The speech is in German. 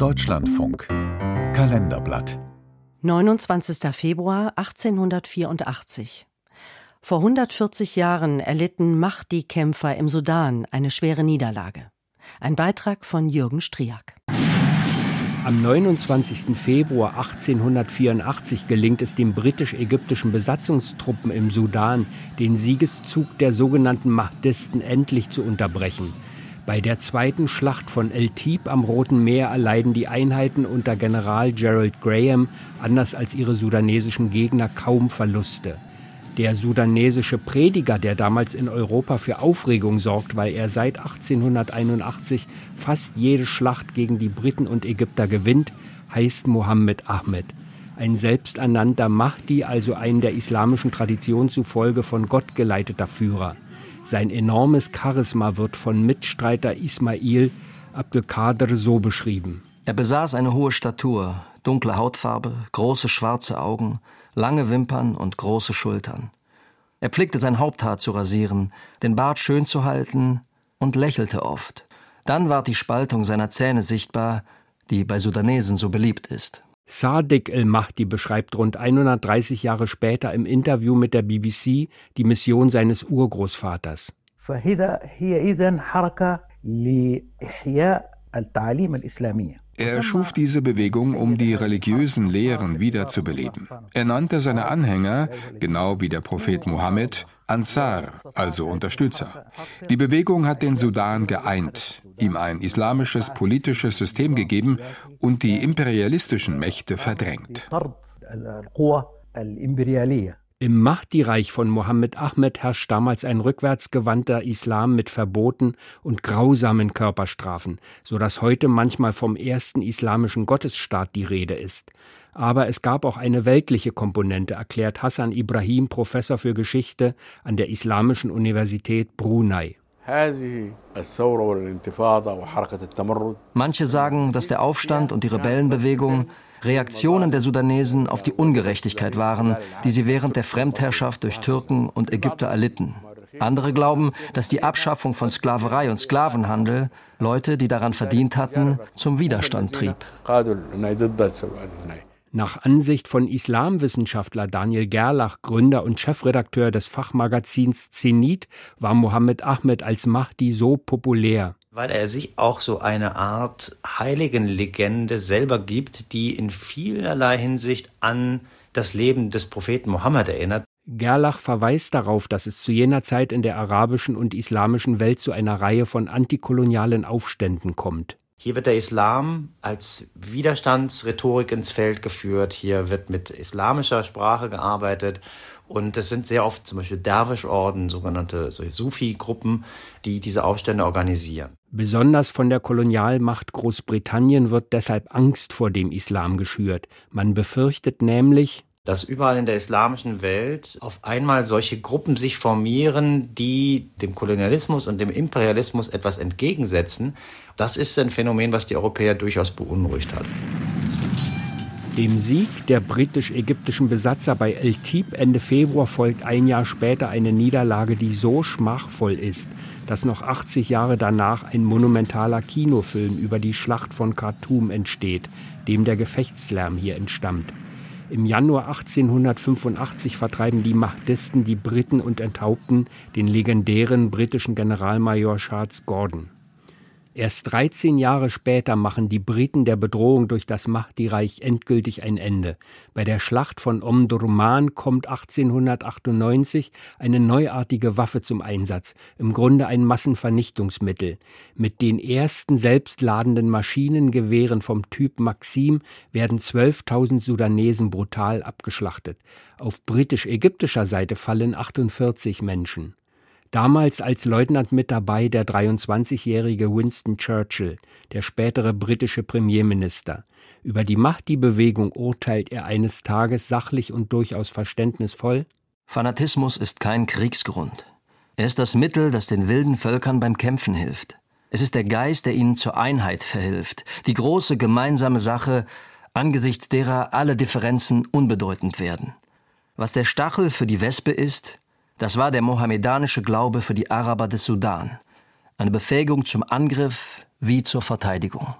Deutschlandfunk Kalenderblatt 29. Februar 1884 Vor 140 Jahren erlitten Mahdi-Kämpfer im Sudan eine schwere Niederlage. Ein Beitrag von Jürgen Striak. Am 29. Februar 1884 gelingt es den britisch-ägyptischen Besatzungstruppen im Sudan, den Siegeszug der sogenannten Mahdisten endlich zu unterbrechen. Bei der zweiten Schlacht von El Tib am Roten Meer erleiden die Einheiten unter General Gerald Graham, anders als ihre sudanesischen Gegner, kaum Verluste. Der sudanesische Prediger, der damals in Europa für Aufregung sorgt, weil er seit 1881 fast jede Schlacht gegen die Briten und Ägypter gewinnt, heißt Mohammed Ahmed. Ein selbsternannter Mahdi, also ein der islamischen Tradition zufolge von Gott geleiteter Führer. Sein enormes Charisma wird von Mitstreiter Ismail Abdelkader so beschrieben. Er besaß eine hohe Statur, dunkle Hautfarbe, große schwarze Augen, lange Wimpern und große Schultern. Er pflegte sein Haupthaar zu rasieren, den Bart schön zu halten und lächelte oft. Dann ward die Spaltung seiner Zähne sichtbar, die bei Sudanesen so beliebt ist. Sadiq el-Mahdi beschreibt rund 130 Jahre später im Interview mit der BBC die Mission seines Urgroßvaters. Er schuf diese Bewegung, um die religiösen Lehren wiederzubeleben. Er nannte seine Anhänger, genau wie der Prophet Mohammed, Ansar, also Unterstützer. Die Bewegung hat den Sudan geeint, ihm ein islamisches politisches System gegeben und die imperialistischen Mächte verdrängt. Im Mahdi-Reich von Mohammed Ahmed herrscht damals ein rückwärtsgewandter Islam mit Verboten und grausamen Körperstrafen, so dass heute manchmal vom ersten islamischen Gottesstaat die Rede ist. Aber es gab auch eine weltliche Komponente, erklärt Hassan Ibrahim, Professor für Geschichte an der Islamischen Universität Brunei. Manche sagen, dass der Aufstand und die Rebellenbewegung Reaktionen der Sudanesen auf die Ungerechtigkeit waren, die sie während der Fremdherrschaft durch Türken und Ägypter erlitten. Andere glauben, dass die Abschaffung von Sklaverei und Sklavenhandel Leute, die daran verdient hatten, zum Widerstand trieb. Nach Ansicht von Islamwissenschaftler Daniel Gerlach, Gründer und Chefredakteur des Fachmagazins Zenit, war Mohammed Ahmed als Mahdi so populär. Weil er sich auch so eine Art Heiligenlegende selber gibt, die in vielerlei Hinsicht an das Leben des Propheten Mohammed erinnert. Gerlach verweist darauf, dass es zu jener Zeit in der arabischen und islamischen Welt zu einer Reihe von antikolonialen Aufständen kommt. Hier wird der Islam als Widerstandsrhetorik ins Feld geführt. Hier wird mit islamischer Sprache gearbeitet. Und es sind sehr oft zum Beispiel Derwischorden, sogenannte Sufi-Gruppen, die diese Aufstände organisieren. Besonders von der Kolonialmacht Großbritannien wird deshalb Angst vor dem Islam geschürt. Man befürchtet nämlich, dass überall in der islamischen Welt auf einmal solche Gruppen sich formieren, die dem Kolonialismus und dem Imperialismus etwas entgegensetzen. Das ist ein Phänomen, was die Europäer durchaus beunruhigt hat. Dem Sieg der britisch-ägyptischen Besatzer bei El Tib Ende Februar folgt ein Jahr später eine Niederlage, die so schmachvoll ist, dass noch 80 Jahre danach ein monumentaler Kinofilm über die Schlacht von Khartoum entsteht, dem der Gefechtslärm hier entstammt. Im Januar 1885 vertreiben die Mahdisten die Briten und enthaupten den legendären britischen Generalmajor Charles Gordon. Erst 13 Jahre später machen die Briten der Bedrohung durch das Mahdi-Reich endgültig ein Ende. Bei der Schlacht von Omdurman kommt 1898 eine neuartige Waffe zum Einsatz, im Grunde ein Massenvernichtungsmittel. Mit den ersten selbstladenden Maschinengewehren vom Typ Maxim werden 12.000 Sudanesen brutal abgeschlachtet. Auf britisch-ägyptischer Seite fallen 48 Menschen. Damals als Leutnant mit dabei der 23-jährige Winston Churchill, der spätere britische Premierminister. Über die Mahdi-Bewegung urteilt er eines Tages sachlich und durchaus verständnisvoll. Fanatismus ist kein Kriegsgrund. Er ist das Mittel, das den wilden Völkern beim Kämpfen hilft. Es ist der Geist, der ihnen zur Einheit verhilft, die große gemeinsame Sache, angesichts derer alle Differenzen unbedeutend werden. Was der Stachel für die Wespe ist, das war der mohammedanische Glaube für die Araber des Sudan. Eine Befähigung zum Angriff wie zur Verteidigung.